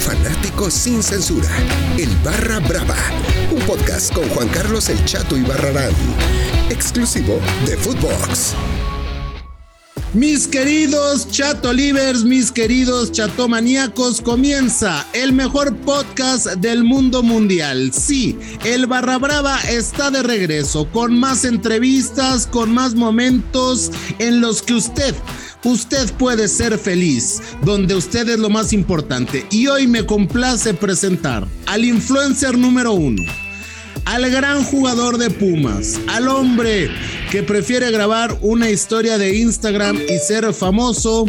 fanático sin censura. El Barra Brava. Un podcast con Juan Carlos El Chato y Barrarán. Exclusivo de Footbox. Mis queridos chatolivers, mis queridos chatomaníacos, comienza el mejor podcast del mundo mundial. Sí, el Barra Brava está de regreso con más entrevistas, con más momentos en los que usted Usted puede ser feliz, donde usted es lo más importante. Y hoy me complace presentar al influencer número uno, al gran jugador de Pumas, al hombre que prefiere grabar una historia de Instagram y ser famoso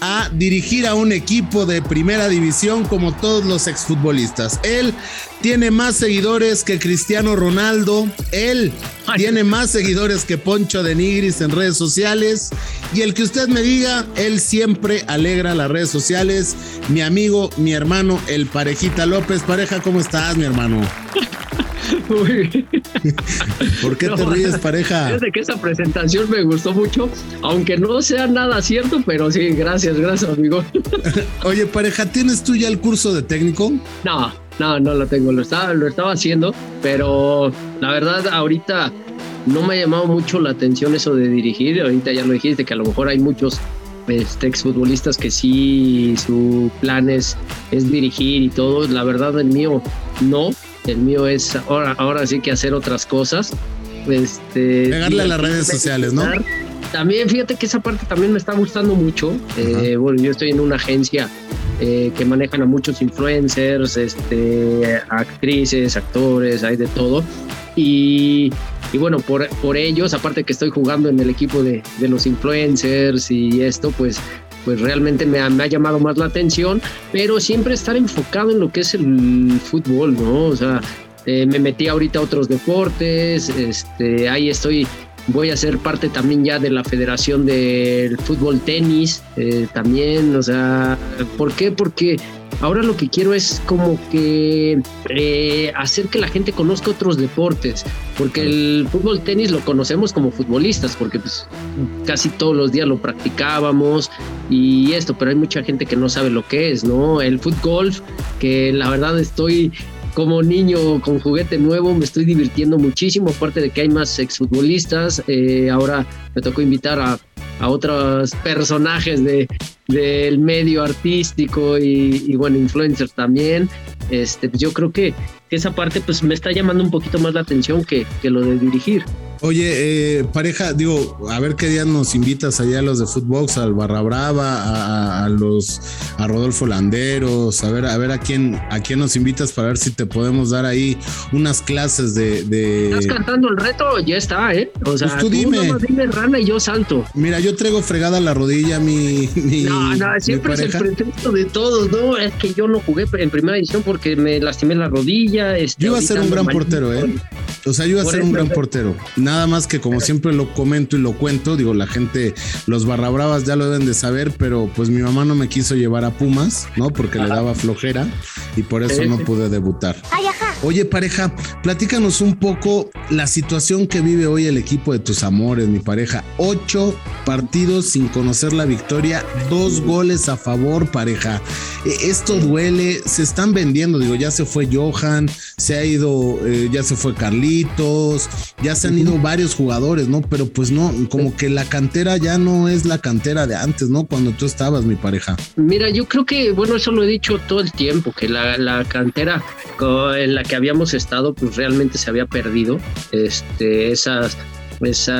a dirigir a un equipo de primera división como todos los exfutbolistas. Él tiene más seguidores que Cristiano Ronaldo. Él tiene más seguidores que Poncho de Nigris en redes sociales. Y el que usted me diga, él siempre alegra las redes sociales. Mi amigo, mi hermano, el Parejita López. Pareja, ¿cómo estás, mi hermano? ¿Por qué te ríes, pareja? Desde que esa presentación me gustó mucho, aunque no sea nada cierto, pero sí, gracias, gracias, amigo. Oye, pareja, ¿tienes tú ya el curso de técnico? No, no, no lo tengo, lo estaba, lo estaba haciendo, pero la verdad, ahorita no me ha llamado mucho la atención eso de dirigir. Ahorita ya lo dijiste, que a lo mejor hay muchos este, exfutbolistas que sí, su plan es, es dirigir y todo. La verdad, el mío no el mío es ahora, ahora sí que hacer otras cosas. Este, Pegarle a las redes sociales, ¿no? También fíjate que esa parte también me está gustando mucho. Eh, bueno, yo estoy en una agencia eh, que manejan a muchos influencers, este, actrices, actores, hay de todo. Y, y bueno, por, por ellos, aparte que estoy jugando en el equipo de, de los influencers y esto, pues pues realmente me ha, llamado más la atención, pero siempre estar enfocado en lo que es el fútbol, ¿no? O sea, eh, me metí ahorita a otros deportes, este, ahí estoy, voy a ser parte también ya de la Federación del Fútbol Tenis, eh, también, o sea, ¿por qué? Porque Ahora lo que quiero es como que eh, hacer que la gente conozca otros deportes, porque el fútbol tenis lo conocemos como futbolistas, porque pues, casi todos los días lo practicábamos y esto, pero hay mucha gente que no sabe lo que es, ¿no? El fútbol, que la verdad estoy como niño con juguete nuevo me estoy divirtiendo muchísimo, aparte de que hay más exfutbolistas, eh, ahora me tocó invitar a, a otros personajes de, del medio artístico y, y, bueno, influencers también. Este, yo creo que esa parte pues me está llamando un poquito más la atención que, que lo de dirigir. Oye, eh, pareja, digo, a ver qué día nos invitas allá a los de Footbox, al Barra Brava, a, a, los, a Rodolfo Landeros, a ver, a ver a quién, a quién nos invitas para ver si te podemos dar ahí unas clases de. de... Estás cantando el reto, ya está, ¿eh? O sea, pues tú, tú dime. dime rana y yo salto. Mira, yo traigo fregada la rodilla, mi. mi no, no, siempre es el pretexto de todos, ¿no? Es que yo no jugué en primera edición porque me lastimé la rodilla. Este, yo iba a ser un gran portero, ¿eh? Sea, yo iba a ser un gran portero. Nada más que como siempre lo comento y lo cuento, digo, la gente, los barra bravas ya lo deben de saber, pero pues mi mamá no me quiso llevar a Pumas, ¿no? Porque le daba flojera y por eso no pude debutar. Ay, ajá. Oye, pareja, platícanos un poco la situación que vive hoy el equipo de tus amores, mi pareja. Ocho partidos sin conocer la victoria, dos goles a favor, pareja. Esto duele, se están vendiendo, digo, ya se fue Johan, se ha ido, eh, ya se fue Carlitos, ya se han ido varios jugadores, ¿no? Pero pues no, como que la cantera ya no es la cantera de antes, ¿no? Cuando tú estabas, mi pareja. Mira, yo creo que, bueno, eso lo he dicho todo el tiempo, que la, la cantera en la que habíamos estado, pues realmente se había perdido. Este, esas ese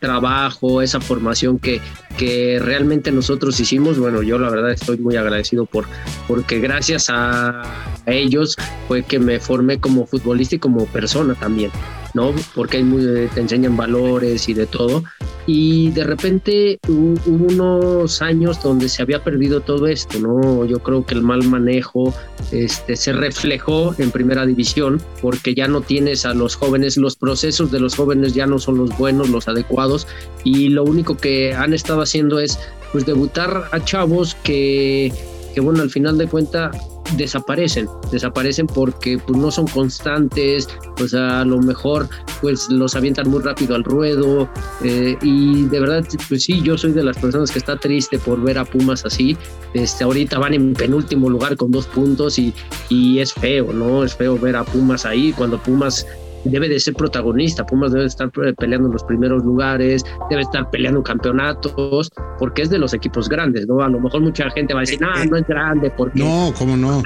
trabajo, esa formación que, que realmente nosotros hicimos. Bueno, yo la verdad estoy muy agradecido por, porque gracias a ellos fue que me formé como futbolista y como persona también. ¿No? Porque hay muy, te enseñan valores y de todo. Y de repente hubo unos años donde se había perdido todo esto, ¿no? Yo creo que el mal manejo este, se reflejó en primera división porque ya no tienes a los jóvenes, los procesos de los jóvenes ya no son los buenos, los adecuados y lo único que han estado haciendo es pues debutar a chavos que, que bueno, al final de cuentas desaparecen, desaparecen porque pues, no son constantes, pues a lo mejor pues los avientan muy rápido al ruedo eh, y de verdad pues sí, yo soy de las personas que está triste por ver a Pumas así, este, ahorita van en penúltimo lugar con dos puntos y, y es feo, ¿no? Es feo ver a Pumas ahí cuando Pumas debe de ser protagonista. Pumas debe estar peleando en los primeros lugares, debe estar peleando campeonatos, porque es de los equipos grandes, ¿no? A lo mejor mucha gente va a decir, no, no es grande, porque. No, ¿cómo no?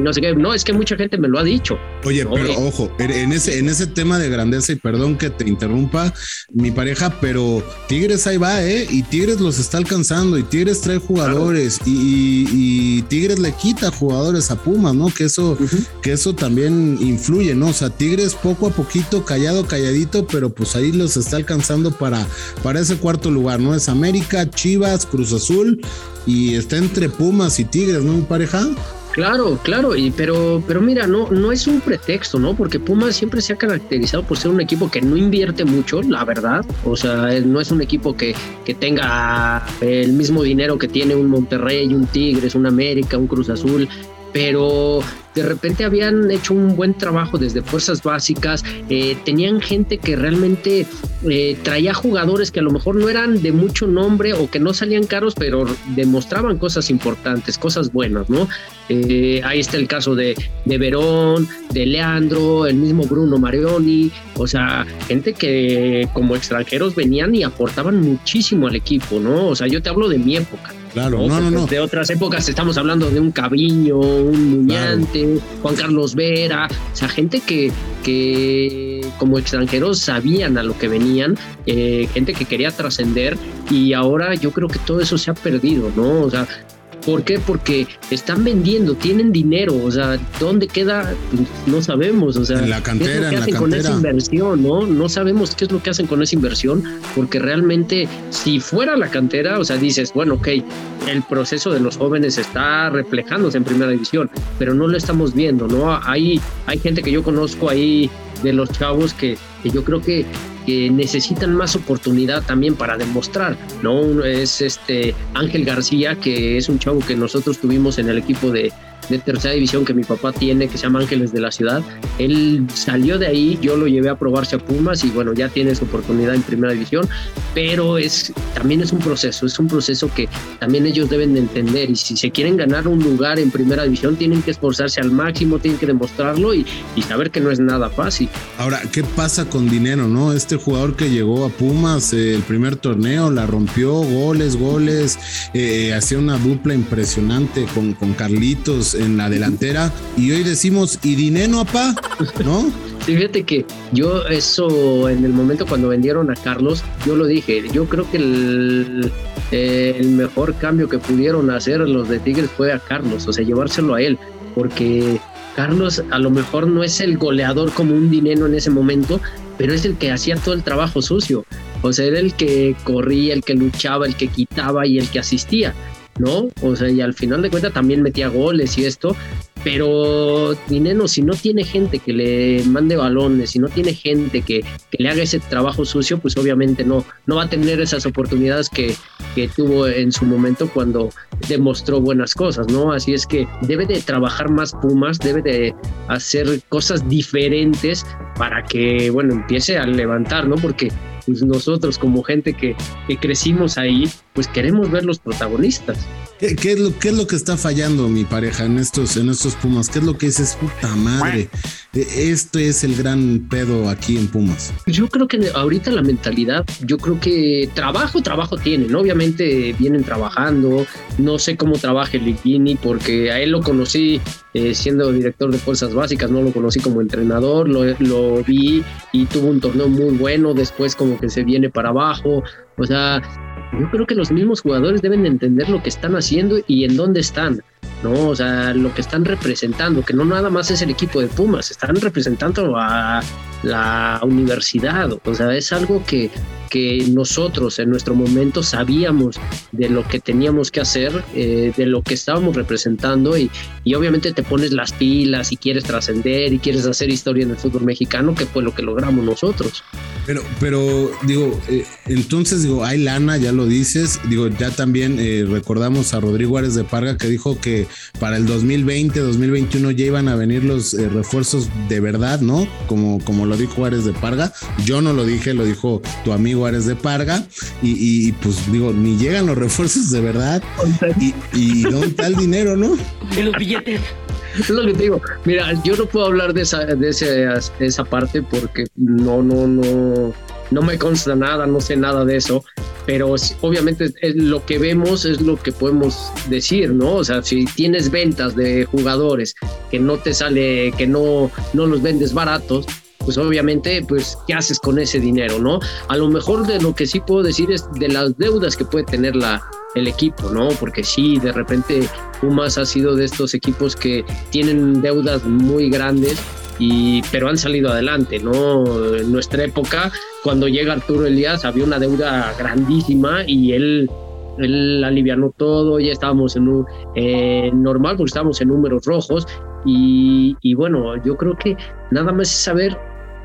No sé qué. No, es que mucha gente me lo ha dicho. Oye, pero ojo, en ese, en ese tema de grandeza, y perdón que te interrumpa, mi pareja, pero Tigres ahí va, ¿eh? Y Tigres los está alcanzando, y Tigres trae jugadores, y, Tigres le quita jugadores a Pumas, ¿no? Que eso, que eso también influye, ¿no? O sea, Tigres poco a poquito, callado, calladito, pero pues ahí los está alcanzando para, para ese cuarto lugar, ¿no? Es América, Chivas, Cruz Azul y está entre Pumas y Tigres, ¿no, pareja? Claro, claro, y pero, pero mira, no, no es un pretexto, ¿no? Porque Pumas siempre se ha caracterizado por ser un equipo que no invierte mucho, la verdad. O sea, no es un equipo que, que tenga el mismo dinero que tiene un Monterrey, un Tigres, un América, un Cruz Azul pero de repente habían hecho un buen trabajo desde fuerzas básicas, eh, tenían gente que realmente eh, traía jugadores que a lo mejor no eran de mucho nombre o que no salían caros, pero demostraban cosas importantes, cosas buenas, ¿no? Eh, ahí está el caso de, de Verón, de Leandro, el mismo Bruno Marioni, o sea, gente que como extranjeros venían y aportaban muchísimo al equipo, ¿no? O sea, yo te hablo de mi época. Claro, no, no, no. De otras épocas estamos hablando de un Caviño, un Muñante, Juan Carlos Vera, o sea, gente que, que como extranjeros sabían a lo que venían, eh, gente que quería trascender y ahora yo creo que todo eso se ha perdido, ¿no? O sea, ¿Por qué? Porque están vendiendo, tienen dinero, o sea, ¿dónde queda? No sabemos, o sea, la cantera, ¿qué es lo que hacen con esa inversión, no? No sabemos qué es lo que hacen con esa inversión, porque realmente si fuera la cantera, o sea, dices, bueno, ok, el proceso de los jóvenes está reflejándose en primera división, pero no lo estamos viendo, ¿no? Hay, hay gente que yo conozco ahí de los chavos que, yo creo que que necesitan más oportunidad también para demostrar, ¿no? Es este Ángel García, que es un chavo que nosotros tuvimos en el equipo de, de tercera división que mi papá tiene, que se llama Ángeles de la Ciudad. Él salió de ahí, yo lo llevé a probarse a Pumas y bueno, ya tiene su oportunidad en primera división, pero es también es un proceso, es un proceso que también ellos deben de entender y si se quieren ganar un lugar en primera división tienen que esforzarse al máximo, tienen que demostrarlo y, y saber que no es nada fácil. Ahora, ¿qué pasa con dinero, no? Este jugador que llegó a Pumas eh, el primer torneo, la rompió, goles, goles, eh, hacía una dupla impresionante con, con Carlitos, en la delantera y hoy decimos, ¿y dinero, apá? ¿No? Fíjate que yo eso en el momento cuando vendieron a Carlos, yo lo dije, yo creo que el, el mejor cambio que pudieron hacer los de Tigres fue a Carlos, o sea, llevárselo a él, porque Carlos a lo mejor no es el goleador como un dinero en ese momento, pero es el que hacía todo el trabajo sucio. O sea, era el que corría, el que luchaba, el que quitaba y el que asistía. ¿No? O sea, y al final de cuentas también metía goles y esto, pero Dineno, si no tiene gente que le mande balones, si no tiene gente que, que, le haga ese trabajo sucio, pues obviamente no, no va a tener esas oportunidades que, que tuvo en su momento cuando demostró buenas cosas, ¿no? Así es que debe de trabajar más Pumas, debe de hacer cosas diferentes para que, bueno, empiece a levantar, ¿no? Porque pues nosotros como gente que, que crecimos ahí, pues queremos ver los protagonistas. ¿Qué, es lo, ¿Qué es lo que está fallando mi pareja en estos, en estos Pumas? ¿Qué es lo que dices, puta madre? E, esto es el gran pedo aquí en Pumas. Yo creo que ahorita la mentalidad, yo creo que trabajo, trabajo tienen. Obviamente vienen trabajando. No sé cómo trabaja el Ligini porque a él lo conocí eh, siendo director de fuerzas básicas, no lo conocí como entrenador, lo, lo vi y tuvo un torneo muy bueno. Después como que se viene para abajo. O sea, yo creo que los mismos jugadores deben entender lo que están haciendo y en dónde están, ¿no? O sea, lo que están representando, que no nada más es el equipo de Pumas, están representando a la universidad, o sea, es algo que, nosotros en nuestro momento sabíamos de lo que teníamos que hacer, eh, de lo que estábamos representando y, y obviamente te pones las pilas y quieres trascender y quieres hacer historia en el fútbol mexicano, que fue lo que logramos nosotros. Pero, pero digo, eh, entonces digo, hay lana, ya lo dices. Digo, ya también eh, recordamos a Rodrigo Árez de Parga que dijo que para el 2020, 2021 ya iban a venir los refuerzos de verdad, ¿no? Como, como lo dijo Árez de Parga. Yo no lo dije, lo dijo tu amigo De Parga. Y, pues digo, ni llegan los refuerzos de verdad. Y, y dónde está el dinero, ¿no? Y los billetes. Es lo que te digo. Mira, yo no puedo hablar de esa, de esa parte porque no, no, no, no me consta nada, no sé nada de eso. Pero obviamente lo que vemos es lo que podemos decir, ¿no? O sea, si tienes ventas de jugadores que no te sale, que no, no los vendes baratos, pues obviamente, pues, ¿qué haces con ese dinero, no? A lo mejor de lo que sí puedo decir es de las deudas que puede tener la, el equipo, ¿no? Porque sí, de repente Pumas ha sido de estos equipos que tienen deudas muy grandes y pero han salido adelante, ¿no? En nuestra época, cuando llega Arturo Elías, había una deuda grandísima y él él alivianó todo, ya estábamos en un eh, normal porque estábamos en números rojos y, y, bueno, yo creo que nada más es saber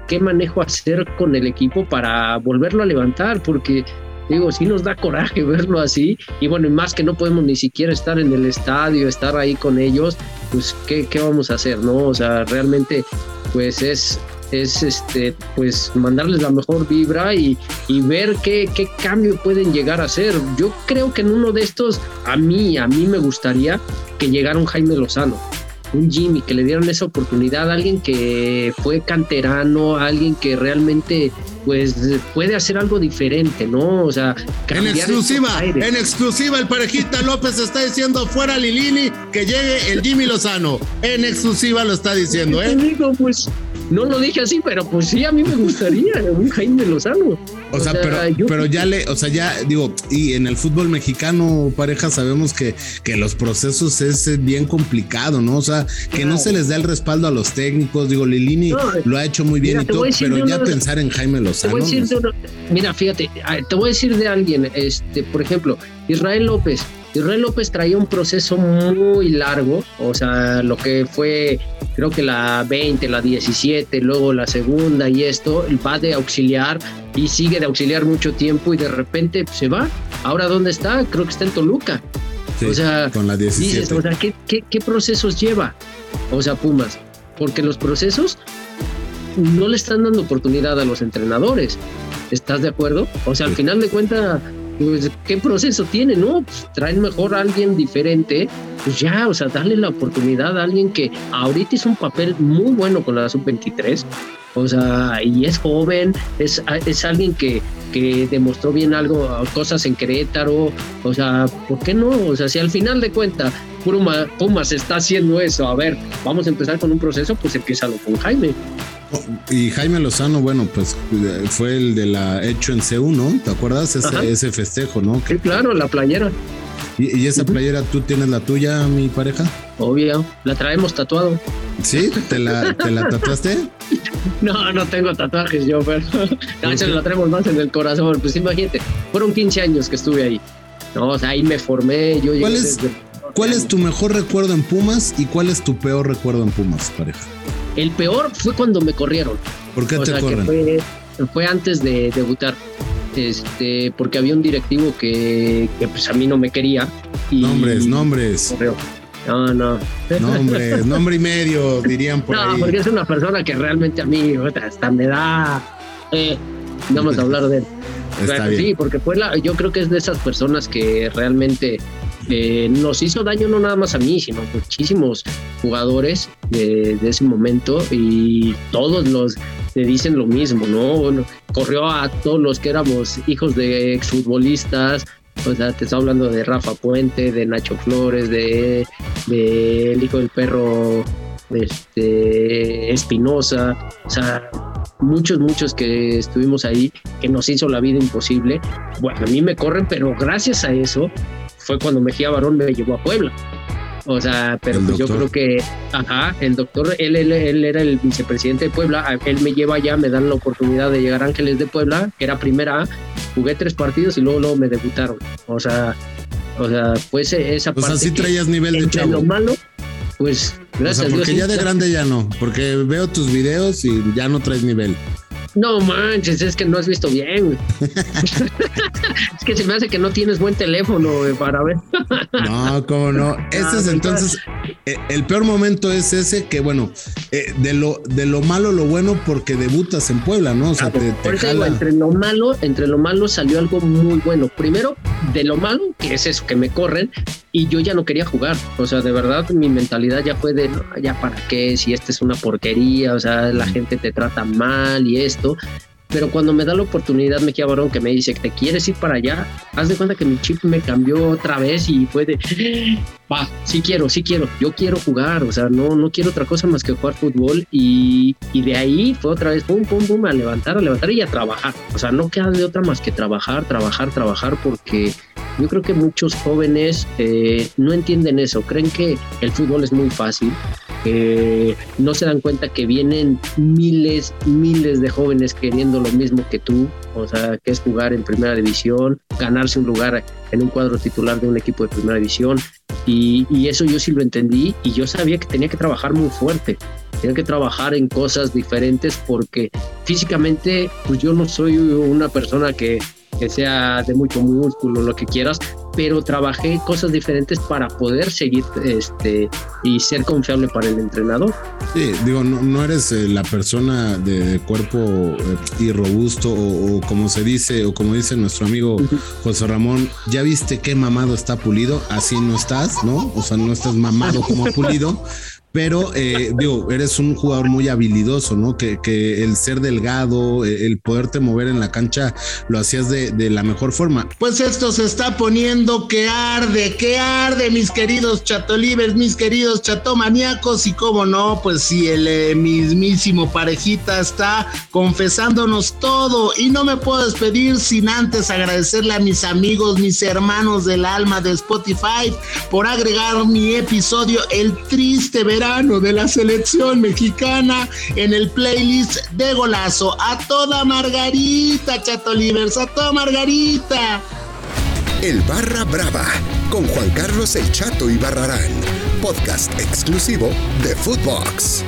qué manejo hacer con el equipo para volverlo a levantar, porque digo, sí nos da coraje verlo así. Y bueno, y más que no podemos ni siquiera estar en el estadio, estar ahí con ellos, pues, ¿qué, qué vamos a hacer? ¿No? O sea, realmente, pues es, es este, pues mandarles la mejor vibra y, y ver qué, qué cambio pueden llegar a hacer. Yo creo que en uno de estos, a mí, a mí me gustaría que llegara un Jaime Lozano un Jimmy, que le dieron esa oportunidad a alguien que fue canterano, alguien que realmente pues puede hacer algo diferente, ¿no? O sea, en exclusiva, en exclusiva el parejita López está diciendo fuera Lilini que llegue el Jimmy Lozano. En exclusiva lo está diciendo, ¿eh? pues no lo dije así, pero pues sí, a mí me gustaría un Jaime Lozano. O, sea, pero, pero ya le, o sea, ya digo, y en el fútbol mexicano, pareja, sabemos que, que los procesos es bien complicado, ¿no? O sea, que no se les da el respaldo a los técnicos. Digo, Lilini lo ha hecho muy bien y todo, pero ya pensar en Jaime Lozano. mira, fíjate, te voy a decir de alguien, este, por ejemplo, Israel López Israel López traía un proceso muy largo, o sea, lo que fue, creo que la 20, la 17, luego la segunda y esto, va de auxiliar y sigue de auxiliar mucho tiempo y de repente se va. Ahora, ¿dónde está? Creo que está en Toluca. o sea, con la 17. o sea, ¿qué, qué procesos lleva? O sea, Pumas, porque los procesos no le están dando oportunidad a los entrenadores. ¿Estás de acuerdo? O sea, al final de cuentas pues, ¿qué proceso tiene? No, pues, mejor a alguien diferente, pues ya, o sea, darle la oportunidad a alguien que ahorita hizo un papel muy bueno con la sub-23, o sea, y es joven, es, es alguien que, que demostró bien algo, cosas en Querétaro, o sea, ¿por qué no? O sea, si al final de cuentas Puma, Pumas está haciendo eso, a ver, vamos a empezar con un proceso, pues empieza con Jaime. Y Jaime Lozano, bueno, pues fue el de la hecho en C1, ¿no? ¿Te acuerdas? Ese, ese festejo, ¿no? Sí, claro, la playera. ¿Y, esa playera tú tienes la tuya, mi pareja? Obvio, la traemos tatuado. ¿Sí? ¿Te la, ¿te la tatuaste? no, no tengo tatuajes yo, pero no, la traemos más en el corazón. Pues imagínate, fueron 15 años que estuve ahí. No, o sea, ahí me formé. Yo ¿Cuál, es, ¿Cuál es tu mejor recuerdo en Pumas y cuál es tu peor recuerdo en Pumas, pareja? El peor fue cuando me corrieron. ¿Por qué te corren? fue, antes de debutar. Este, porque había un directivo que, pues a mí no me quería. nombres, nombres. No, no. Nombres, nombre y medio, dirían por no, porque es una persona que realmente a mí hasta me da. Eh, vamos a hablar de él. Sí, porque fue la, yo creo que es de esas personas que realmente eh, nos hizo daño no nada más a mí, sino muchísimos jugadores de, ese momento y todos los te dicen lo mismo, ¿no? corrió a todos los que éramos hijos de exfutbolistas, o sea, te está hablando de Rafa Puente, de Nacho Flores, de, de el hijo del perro este, Espinosa, o sea, muchos, muchos que estuvimos ahí, que nos hizo la vida imposible. Bueno, a mí me corren, pero gracias a eso fue cuando Mejía Barón me llevó a Puebla. O sea, pero pues yo creo que, ajá, el doctor, él, él, él, era el vicepresidente de Puebla, él me lleva allá, me dan la oportunidad de llegar a Ángeles de Puebla, que era primera jugué tres partidos y luego, luego me debutaron. O sea, o sea, pues esa parte. O sea, sí traías nivel de chavo. lo malo, pues gracias o sea, porque ya de grande ya no, porque veo tus videos y ya no traes nivel. No manches, es que no has visto bien. es que se me hace que no tienes buen teléfono para ver. no, cómo no. Ese es entonces eh, el peor momento es ese que bueno, eh, de lo de lo malo lo bueno porque debutas en Puebla, ¿no? O sea, te, entre lo malo, entre lo malo salió algo muy bueno. Primero, de lo malo, que es eso, que me corren y yo ya no quería jugar. O sea, de verdad mi mentalidad ya fue de, ya para qué, si esta es una porquería, o sea, la gente te trata mal y esto. Pero cuando me da la oportunidad, me queda varón que me dice que te quieres ir para allá, haz de cuenta que mi chip me cambió otra vez y fue de, va, sí quiero, sí quiero, yo quiero jugar, o sea, no, no quiero otra cosa más que jugar fútbol y, y de ahí fue otra vez, pum, pum, pum, a levantar, a levantar y a trabajar. O sea, no queda de otra más que trabajar, trabajar, trabajar porque yo creo que muchos jóvenes eh, no entienden eso, creen que el fútbol es muy fácil, eh, no se dan cuenta que vienen miles, miles de jóvenes queriendo lo mismo que tú, o sea, que es jugar en primera división, ganarse un lugar en un cuadro titular de un equipo de primera división. Y, y eso yo sí lo entendí y yo sabía que tenía que trabajar muy fuerte, tenía que trabajar en cosas diferentes porque físicamente, pues yo no soy una persona que que sea de mucho músculo, lo que quieras, pero trabajé cosas diferentes para poder seguir este, y ser confiable para el entrenador. Sí, digo, no, no eres eh, la persona de, cuerpo eh, y robusto o, como se dice, o como dice nuestro amigo José Ramón, ya viste qué mamado está pulido, así no estás, ¿no? O sea, no estás mamado como pulido, pero eh, digo, eres un jugador muy habilidoso, ¿no? Que, que, el ser delgado, eh, el poderte mover en la cancha, lo hacías de, de, la mejor forma. Pues esto se está poniendo que arde, que arde, mis queridos chatolibers, mis queridos chatomaníacos, y cómo no, pues si el eh, mismísimo parejita está confesándonos todo, y no me puedo despedir sin antes agradecerle a mis amigos, mis hermanos del alma de Spotify por agregar mi episodio El Triste De la selección mexicana en el playlist de golazo. A toda Margarita, Chato Livers, a toda Margarita. El Barra Brava con Juan Carlos El Chato y Barrarán, podcast exclusivo de Footbox.